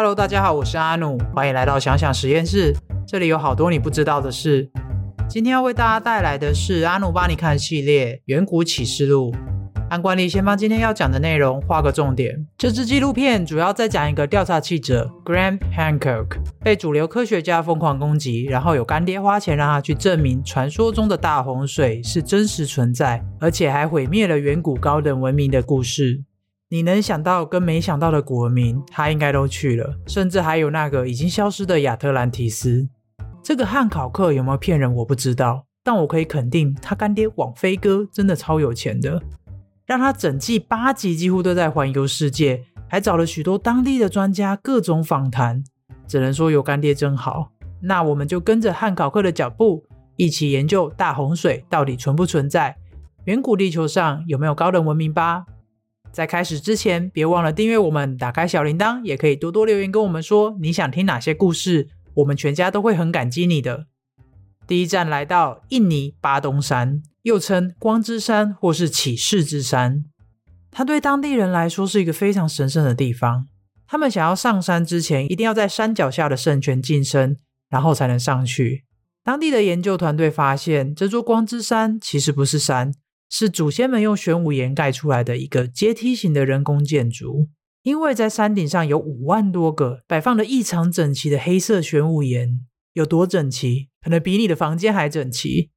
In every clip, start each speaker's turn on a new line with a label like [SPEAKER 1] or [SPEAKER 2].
[SPEAKER 1] Hello，大家好，我是阿努，欢迎来到想想实验室。这里有好多你不知道的事。今天要为大家带来的是阿努帮你看系列《远古启示录》。按惯例，先帮今天要讲的内容画个重点。这支纪录片主要在讲一个调查记者 Graham Hancock 被主流科学家疯狂攻击，然后有干爹花钱让他去证明传说中的大洪水是真实存在，而且还毁灭了远古高等文明的故事。你能想到跟没想到的古文明，他应该都去了，甚至还有那个已经消失的亚特兰提斯。这个汉考克有没有骗人，我不知道，但我可以肯定，他干爹网飞哥真的超有钱的。让他整季八集几乎都在环游世界，还找了许多当地的专家各种访谈，只能说有干爹真好。那我们就跟着汉考克的脚步，一起研究大洪水到底存不存在，远古地球上有没有高等文明吧。在开始之前，别忘了订阅我们，打开小铃铛，也可以多多留言跟我们说你想听哪些故事，我们全家都会很感激你的。第一站来到印尼巴东山。又称光之山或是启示之山，它对当地人来说是一个非常神圣的地方。他们想要上山之前，一定要在山脚下的圣泉净身，然后才能上去。当地的研究团队发现，这座光之山其实不是山，是祖先们用玄武岩盖出来的一个阶梯型的人工建筑。因为在山顶上有五万多个摆放的异常整齐的黑色玄武岩，有多整齐？可能比你的房间还整齐。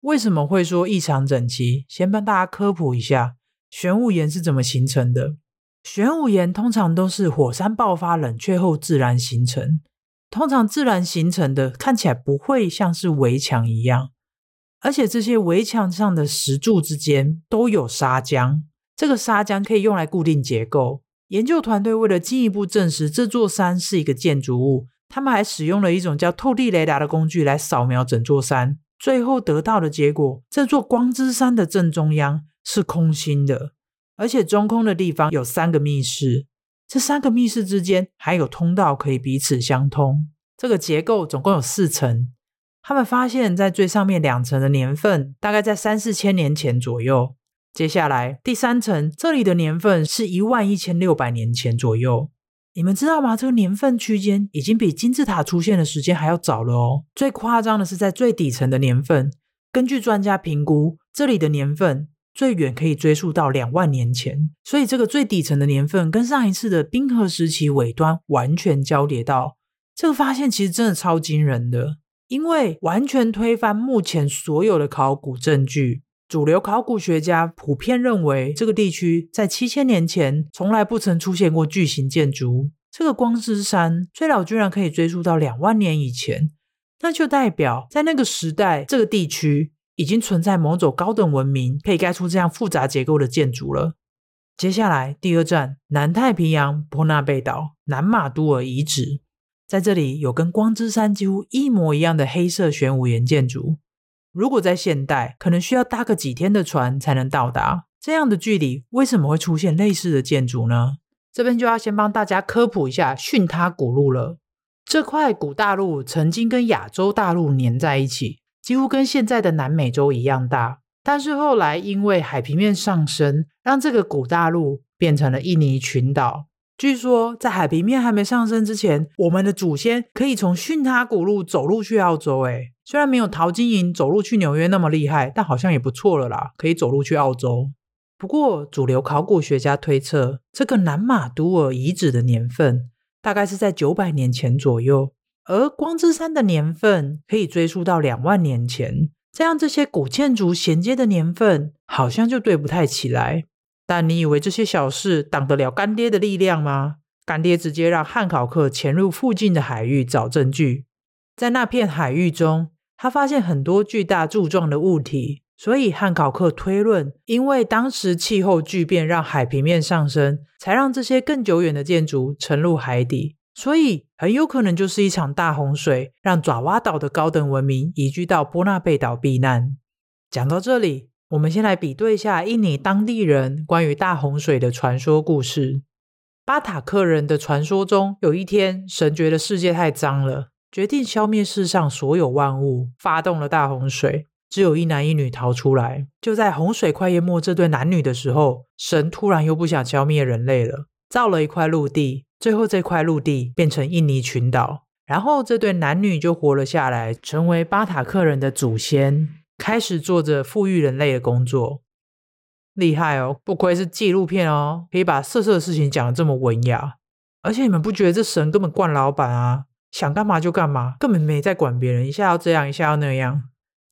[SPEAKER 1] 为什么会说异常整齐？先帮大家科普一下，玄武岩是怎么形成的。玄武岩通常都是火山爆发冷却后自然形成，通常自然形成的看起来不会像是围墙一样，而且这些围墙上的石柱之间都有砂浆，这个砂浆可以用来固定结构。研究团队为了进一步证实这座山是一个建筑物，他们还使用了一种叫透地雷达的工具来扫描整座山。最后得到的结果，这座光之山的正中央是空心的，而且中空的地方有三个密室，这三个密室之间还有通道可以彼此相通。这个结构总共有四层。他们发现，在最上面两层的年份大概在三四千年前左右，接下来第三层这里的年份是一万一千六百年前左右。你们知道吗？这个年份区间已经比金字塔出现的时间还要早了哦。最夸张的是在最底层的年份，根据专家评估，这里的年份最远可以追溯到两万年前。所以这个最底层的年份跟上一次的冰河时期尾端完全交叠到。这个发现其实真的超惊人的，因为完全推翻目前所有的考古证据。主流考古学家普遍认为，这个地区在七千年前从来不曾出现过巨型建筑。这个光之山最老居然可以追溯到两万年以前，那就代表在那个时代，这个地区已经存在某种高等文明，可以盖出这样复杂结构的建筑了。接下来，第二站，南太平洋波纳贝岛南马都尔遗址，在这里有跟光之山几乎一模一样的黑色玄武岩建筑。如果在现代，可能需要搭个几天的船才能到达。这样的距离，为什么会出现类似的建筑呢？这边就要先帮大家科普一下巽他古陆了。这块古大陆曾经跟亚洲大陆粘在一起，几乎跟现在的南美洲一样大。但是后来因为海平面上升，让这个古大陆变成了印尼群岛。据说在海平面还没上升之前，我们的祖先可以从巽他古路走路去澳洲。诶虽然没有淘金营走路去纽约那么厉害，但好像也不错了啦，可以走路去澳洲。不过，主流考古学家推测，这个南马都尔遗址的年份大概是在九百年前左右，而光之山的年份可以追溯到两万年前。这样，这些古建筑衔接的年份好像就对不太起来。但你以为这些小事挡得了干爹的力量吗？干爹直接让汉考克潜入附近的海域找证据。在那片海域中，他发现很多巨大柱状的物体，所以汉考克推论，因为当时气候巨变让海平面上升，才让这些更久远的建筑沉入海底，所以很有可能就是一场大洪水，让爪哇岛的高等文明移居到波纳贝岛避难。讲到这里，我们先来比对一下印尼当地人关于大洪水的传说故事。巴塔克人的传说中，有一天神觉得世界太脏了。决定消灭世上所有万物，发动了大洪水。只有一男一女逃出来。就在洪水快淹没这对男女的时候，神突然又不想消灭人类了。造了一块陆地，最后这块陆地变成印尼群岛，然后这对男女就活了下来，成为巴塔克人的祖先，开始做着富裕人类的工作。厉害哦，不愧是纪录片哦，可以把色色的事情讲得这么文雅。而且你们不觉得这神根本惯老板啊，想干嘛就干嘛，根本没在管别人，一下要这样，一下要那样。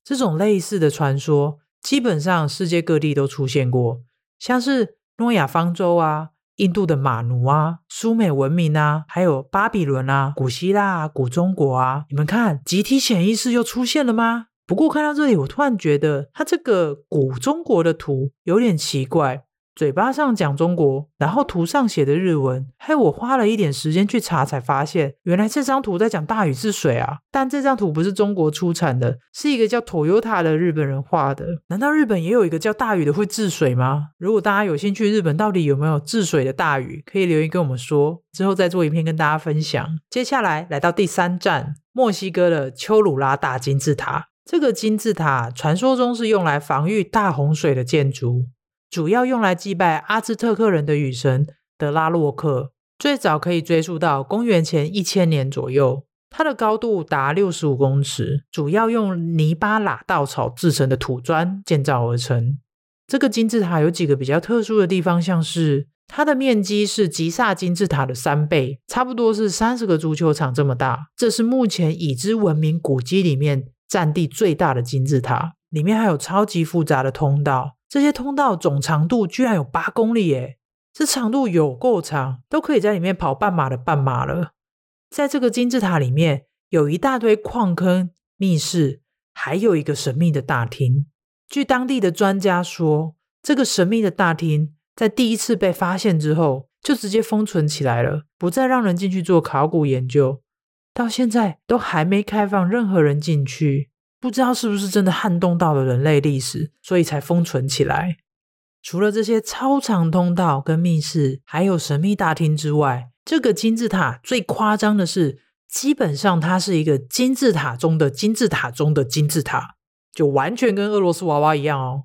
[SPEAKER 1] 这种类似的传说，基本上世界各地都出现过，像是诺亚方舟啊、印度的马奴啊、苏美文明啊，还有巴比伦啊、古希腊啊、古中国啊。你们看，集体潜意识又出现了吗？不过看到这里，我突然觉得他这个古中国的图有点奇怪。嘴巴上讲中国，然后图上写的日文，害我花了一点时间去查，才发现原来这张图在讲大禹治水啊！但这张图不是中国出产的，是一个叫 Toyota 的日本人画的。难道日本也有一个叫大禹的会治水吗？如果大家有兴趣，日本到底有没有治水的大禹，可以留言跟我们说，之后再做一篇跟大家分享。接下来来到第三站，墨西哥的丘鲁拉大金字塔。这个金字塔传说中是用来防御大洪水的建筑。主要用来祭拜阿兹特克人的雨神德拉洛克，最早可以追溯到公元前一千年左右。它的高度达六十五公尺，主要用泥巴拉稻草制成的土砖建造而成。这个金字塔有几个比较特殊的地方，像是它的面积是吉萨金字塔的三倍，差不多是三十个足球场这么大。这是目前已知文明古迹里面占地最大的金字塔，里面还有超级复杂的通道。这些通道总长度居然有八公里耶！这长度有够长，都可以在里面跑半马的半马了。在这个金字塔里面，有一大堆矿坑、密室，还有一个神秘的大厅。据当地的专家说，这个神秘的大厅在第一次被发现之后，就直接封存起来了，不再让人进去做考古研究。到现在都还没开放任何人进去。不知道是不是真的撼动到了人类历史，所以才封存起来。除了这些超长通道跟密室，还有神秘大厅之外，这个金字塔最夸张的是，基本上它是一个金字塔中的金字塔中的金字塔，就完全跟俄罗斯娃娃一样哦。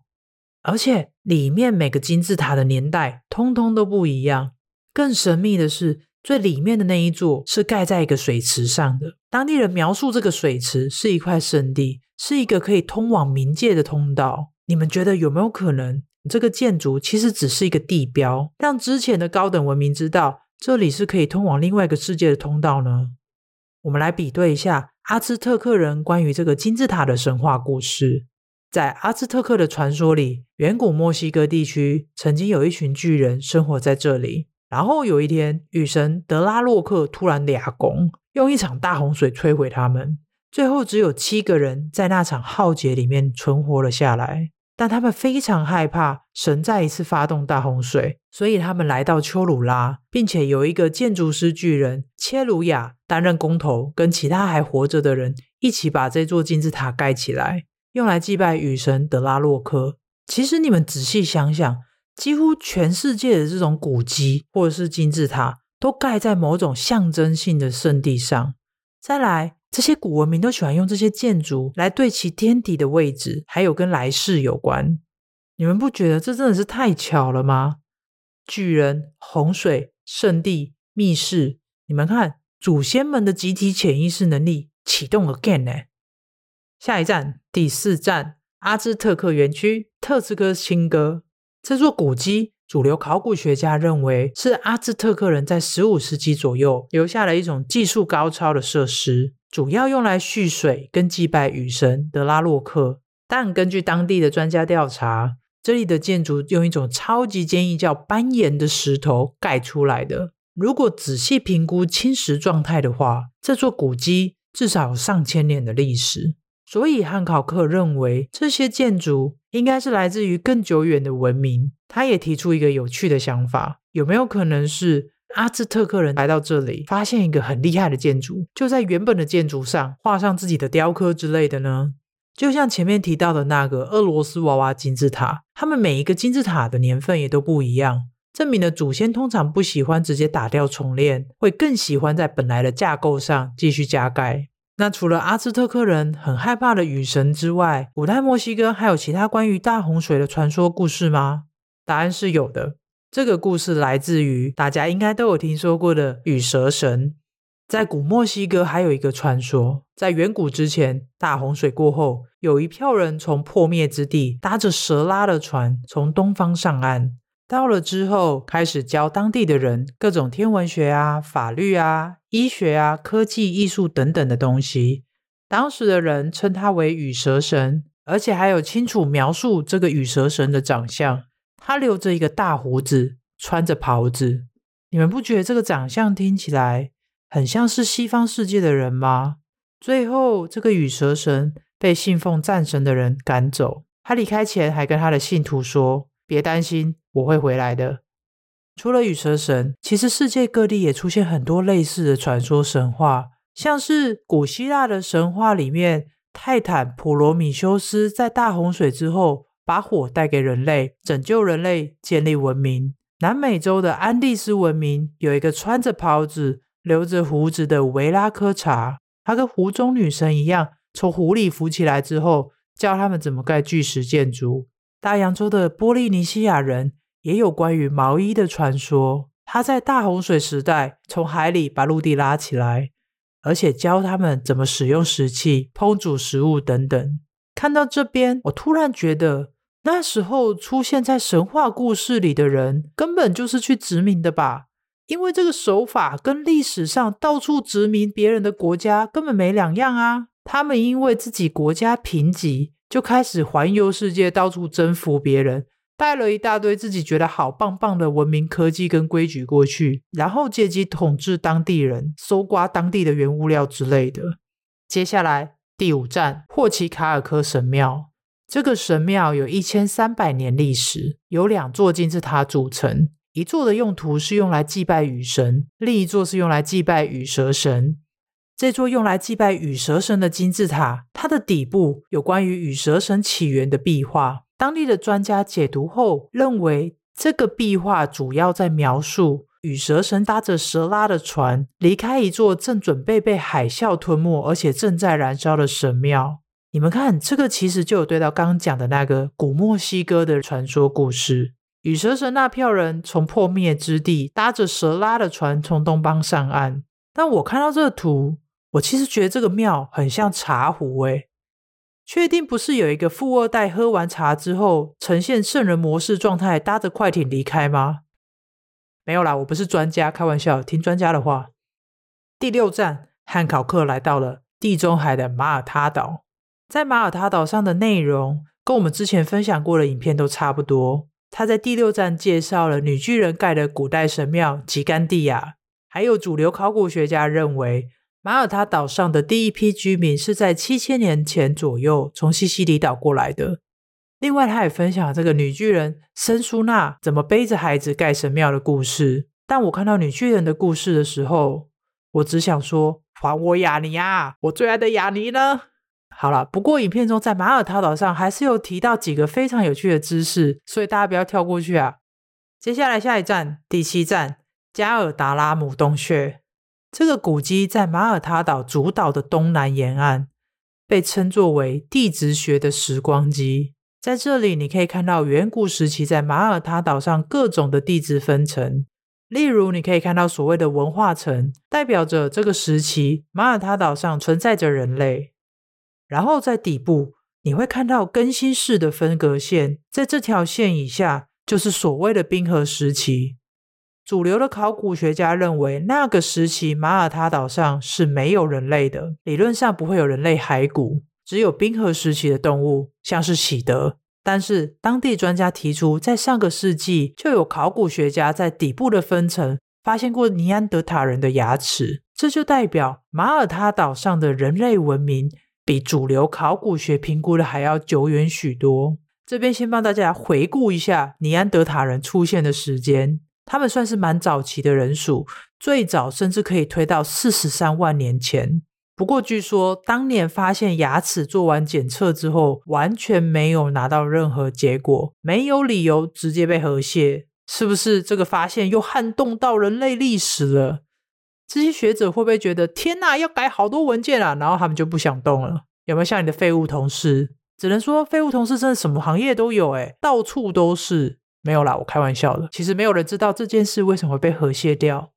[SPEAKER 1] 而且里面每个金字塔的年代通通都不一样。更神秘的是。最里面的那一座是盖在一个水池上的。当地人描述这个水池是一块圣地，是一个可以通往冥界的通道。你们觉得有没有可能，这个建筑其实只是一个地标，让之前的高等文明知道这里是可以通往另外一个世界的通道呢？我们来比对一下阿兹特克人关于这个金字塔的神话故事。在阿兹特克的传说里，远古墨西哥地区曾经有一群巨人生活在这里。然后有一天，雨神德拉洛克突然俩拱，用一场大洪水摧毁他们。最后只有七个人在那场浩劫里面存活了下来。但他们非常害怕神再一次发动大洪水，所以他们来到丘鲁拉，并且有一个建筑师巨人切鲁亚担任工头，跟其他还活着的人一起把这座金字塔盖起来，用来祭拜雨神德拉洛克。其实你们仔细想想。几乎全世界的这种古迹或者是金字塔，都盖在某种象征性的圣地上。再来，这些古文明都喜欢用这些建筑来对其天体的位置，还有跟来世有关。你们不觉得这真的是太巧了吗？巨人、洪水、圣地、密室，你们看，祖先们的集体潜意识能力启动 again 呢？下一站，第四站，阿兹特克园区，特斯科青歌。这座古迹，主流考古学家认为是阿兹特克人在十五世纪左右留下了一种技术高超的设施，主要用来蓄水跟祭拜雨神德拉洛克。但根据当地的专家调查，这里的建筑用一种超级坚硬叫斑岩的石头盖出来的。如果仔细评估侵蚀状态的话，这座古迹至少有上千年的历史。所以汉考克认为这些建筑。应该是来自于更久远的文明。他也提出一个有趣的想法：有没有可能是阿兹特克人来到这里，发现一个很厉害的建筑，就在原本的建筑上画上自己的雕刻之类的呢？就像前面提到的那个俄罗斯娃娃金字塔，他们每一个金字塔的年份也都不一样，证明了祖先通常不喜欢直接打掉重练，会更喜欢在本来的架构上继续加盖。那除了阿兹特克人很害怕的雨神之外，古代墨西哥还有其他关于大洪水的传说故事吗？答案是有的。这个故事来自于大家应该都有听说过的羽蛇神。在古墨西哥还有一个传说，在远古之前，大洪水过后，有一票人从破灭之地搭着蛇拉的船从东方上岸。到了之后，开始教当地的人各种天文学啊、法律啊、医学啊、科技、艺术等等的东西。当时的人称他为羽蛇神，而且还有清楚描述这个羽蛇神的长相。他留着一个大胡子，穿着袍子。你们不觉得这个长相听起来？很像是西方世界的人吗？最后，这个羽蛇神被信奉战神的人赶走。他离开前还跟他的信徒说：“别担心，我会回来的。”除了羽蛇神，其实世界各地也出现很多类似的传说神话，像是古希腊的神话里面，泰坦普罗米修斯在大洪水之后把火带给人类，拯救人类，建立文明。南美洲的安第斯文明有一个穿着袍子。留着胡子的维拉科查，他跟湖中女神一样，从湖里浮起来之后，教他们怎么盖巨石建筑。大洋洲的波利尼西亚人也有关于毛衣的传说，他在大洪水时代从海里把陆地拉起来，而且教他们怎么使用石器烹煮食物等等。看到这边，我突然觉得，那时候出现在神话故事里的人，根本就是去殖民的吧。因为这个手法跟历史上到处殖民别人的国家根本没两样啊！他们因为自己国家贫瘠，就开始环游世界，到处征服别人，带了一大堆自己觉得好棒棒的文明科技跟规矩过去，然后借机统治当地人，搜刮当地的原物料之类的。接下来第五站，霍奇卡尔科神庙。这个神庙有一千三百年历史，有两座金字塔组成。一座的用途是用来祭拜雨神，另一座是用来祭拜羽蛇神。这座用来祭拜羽蛇神的金字塔，它的底部有关于羽蛇神起源的壁画。当地的专家解读后认为，这个壁画主要在描述羽蛇神搭着蛇拉的船离开一座正准备被海啸吞没而且正在燃烧的神庙。你们看，这个其实就有对到刚刚讲的那个古墨西哥的传说故事。羽蛇神那票人从破灭之地搭着蛇拉的船从东方上岸，但我看到这个图，我其实觉得这个庙很像茶壶诶。确定不是有一个富二代喝完茶之后呈现圣人模式状态，搭着快艇离开吗？没有啦，我不是专家，开玩笑，听专家的话。第六站，汉考克来到了地中海的马耳他岛，在马耳他岛上的内容跟我们之前分享过的影片都差不多。他在第六站介绍了女巨人盖的古代神庙吉甘蒂亚，还有主流考古学家认为马耳他岛上的第一批居民是在七千年前左右从西西里岛过来的。另外，他也分享这个女巨人森苏娜怎么背着孩子盖神庙的故事。但我看到女巨人的故事的时候，我只想说：还我雅尼啊！我最爱的雅尼呢？好了，不过影片中在马耳他岛上还是有提到几个非常有趣的知识，所以大家不要跳过去啊。接下来下一站，第七站加尔达拉姆洞穴。这个古迹在马耳他岛主岛的东南沿岸，被称作为地质学的时光机。在这里，你可以看到远古时期在马耳他岛上各种的地质分层，例如你可以看到所谓的文化层，代表着这个时期马耳他岛上存在着人类。然后在底部，你会看到更新式的分隔线，在这条线以下就是所谓的冰河时期。主流的考古学家认为，那个时期马耳他岛上是没有人类的，理论上不会有人类骸骨，只有冰河时期的动物，像是喜德。但是当地专家提出，在上个世纪就有考古学家在底部的分层发现过尼安德塔人的牙齿，这就代表马耳他岛上的人类文明。比主流考古学评估的还要久远许多。这边先帮大家回顾一下尼安德塔人出现的时间，他们算是蛮早期的人属，最早甚至可以推到四十三万年前。不过据说当年发现牙齿做完检测之后，完全没有拿到任何结果，没有理由直接被核卸。是不是这个发现又撼动到人类历史了？这些学者会不会觉得天哪，要改好多文件啊？然后他们就不想动了。有没有像你的废物同事？只能说废物同事真的什么行业都有，诶到处都是。没有啦，我开玩笑的。其实没有人知道这件事为什么会被河蟹掉。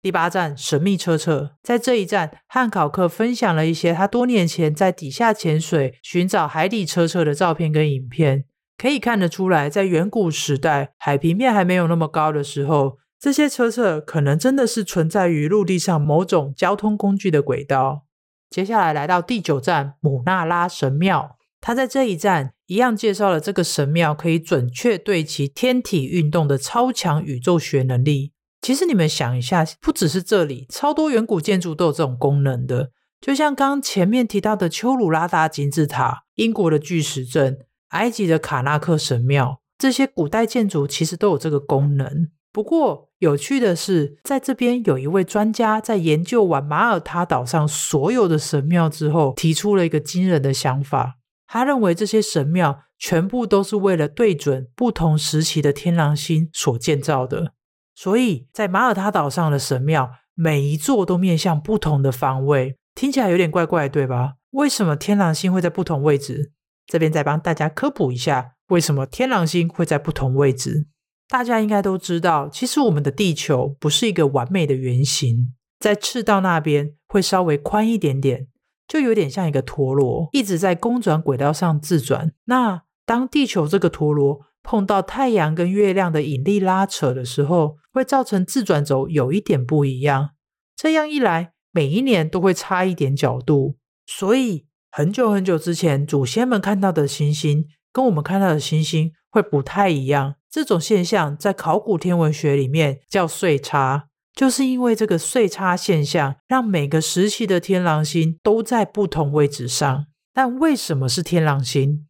[SPEAKER 1] 第八站神秘车车，在这一站，汉考克分享了一些他多年前在底下潜水寻找海底车车的照片跟影片。可以看得出来，在远古时代，海平面还没有那么高的时候，这些车车可能真的是存在于陆地上某种交通工具的轨道。接下来来到第九站姆纳拉神庙，他在这一站一样介绍了这个神庙可以准确对齐天体运动的超强宇宙学能力。其实你们想一下，不只是这里，超多远古建筑都有这种功能的。就像刚前面提到的丘鲁拉达金字塔、英国的巨石阵、埃及的卡纳克神庙，这些古代建筑其实都有这个功能。不过有趣的是，在这边有一位专家在研究完马耳他岛上所有的神庙之后，提出了一个惊人的想法。他认为这些神庙全部都是为了对准不同时期的天狼星所建造的。所以在马耳他岛上的神庙，每一座都面向不同的方位，听起来有点怪怪，对吧？为什么天狼星会在不同位置？这边再帮大家科普一下，为什么天狼星会在不同位置？大家应该都知道，其实我们的地球不是一个完美的圆形，在赤道那边会稍微宽一点点，就有点像一个陀螺，一直在公转轨道上自转。那当地球这个陀螺，碰到太阳跟月亮的引力拉扯的时候，会造成自转轴有一点不一样。这样一来，每一年都会差一点角度。所以很久很久之前，祖先们看到的星星跟我们看到的星星会不太一样。这种现象在考古天文学里面叫岁差，就是因为这个岁差现象，让每个时期的天狼星都在不同位置上。但为什么是天狼星？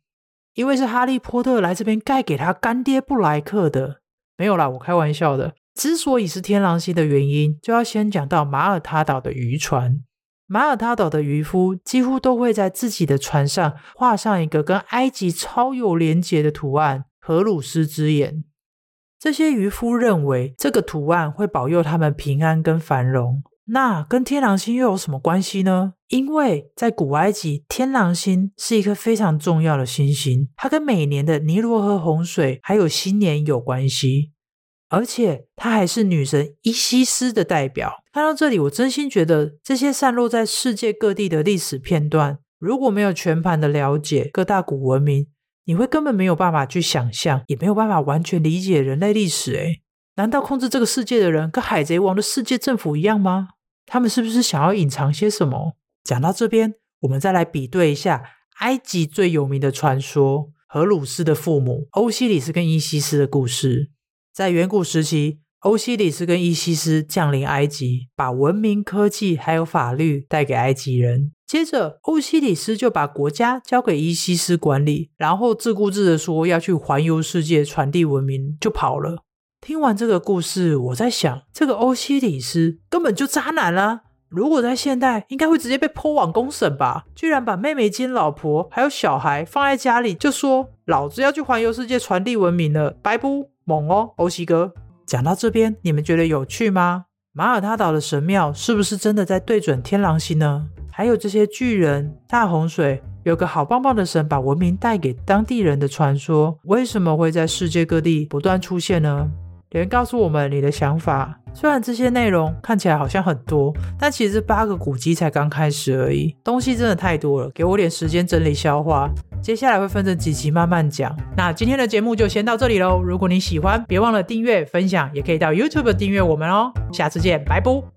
[SPEAKER 1] 因为是哈利波特来这边盖给他干爹布莱克的，没有啦，我开玩笑的。之所以是天狼星的原因，就要先讲到马耳他岛的渔船。马耳他岛的渔夫几乎都会在自己的船上画上一个跟埃及超有连结的图案——荷鲁斯之眼。这些渔夫认为这个图案会保佑他们平安跟繁荣。那跟天狼星又有什么关系呢？因为在古埃及，天狼星是一颗非常重要的星星，它跟每年的尼罗河洪水还有新年有关系，而且它还是女神伊西斯的代表。看到这里，我真心觉得这些散落在世界各地的历史片段，如果没有全盘的了解各大古文明，你会根本没有办法去想象，也没有办法完全理解人类历史。诶难道控制这个世界的人跟海贼王的世界政府一样吗？他们是不是想要隐藏些什么？讲到这边，我们再来比对一下埃及最有名的传说——荷鲁斯的父母欧西里斯跟伊西斯的故事。在远古时期，欧西里斯跟伊西斯降临埃及，把文明、科技还有法律带给埃及人。接着，欧西里斯就把国家交给伊西斯管理，然后自顾自的说要去环游世界、传递文明，就跑了。听完这个故事，我在想，这个欧西里斯根本就渣男啊！如果在现代，应该会直接被泼网公审吧？居然把妹妹兼老婆还有小孩放在家里，就说老子要去环游世界传递文明了，白不猛哦，欧西哥。讲到这边，你们觉得有趣吗？马耳他岛的神庙是不是真的在对准天狼星呢？还有这些巨人、大洪水，有个好棒棒的神把文明带给当地人的传说，为什么会在世界各地不断出现呢？有人告诉我们你的想法。虽然这些内容看起来好像很多，但其实八个古迹才刚开始而已，东西真的太多了，给我点时间整理消化。接下来会分成几集慢慢讲。那今天的节目就先到这里喽。如果你喜欢，别忘了订阅、分享，也可以到 YouTube 订阅我们哦。下次见，拜拜。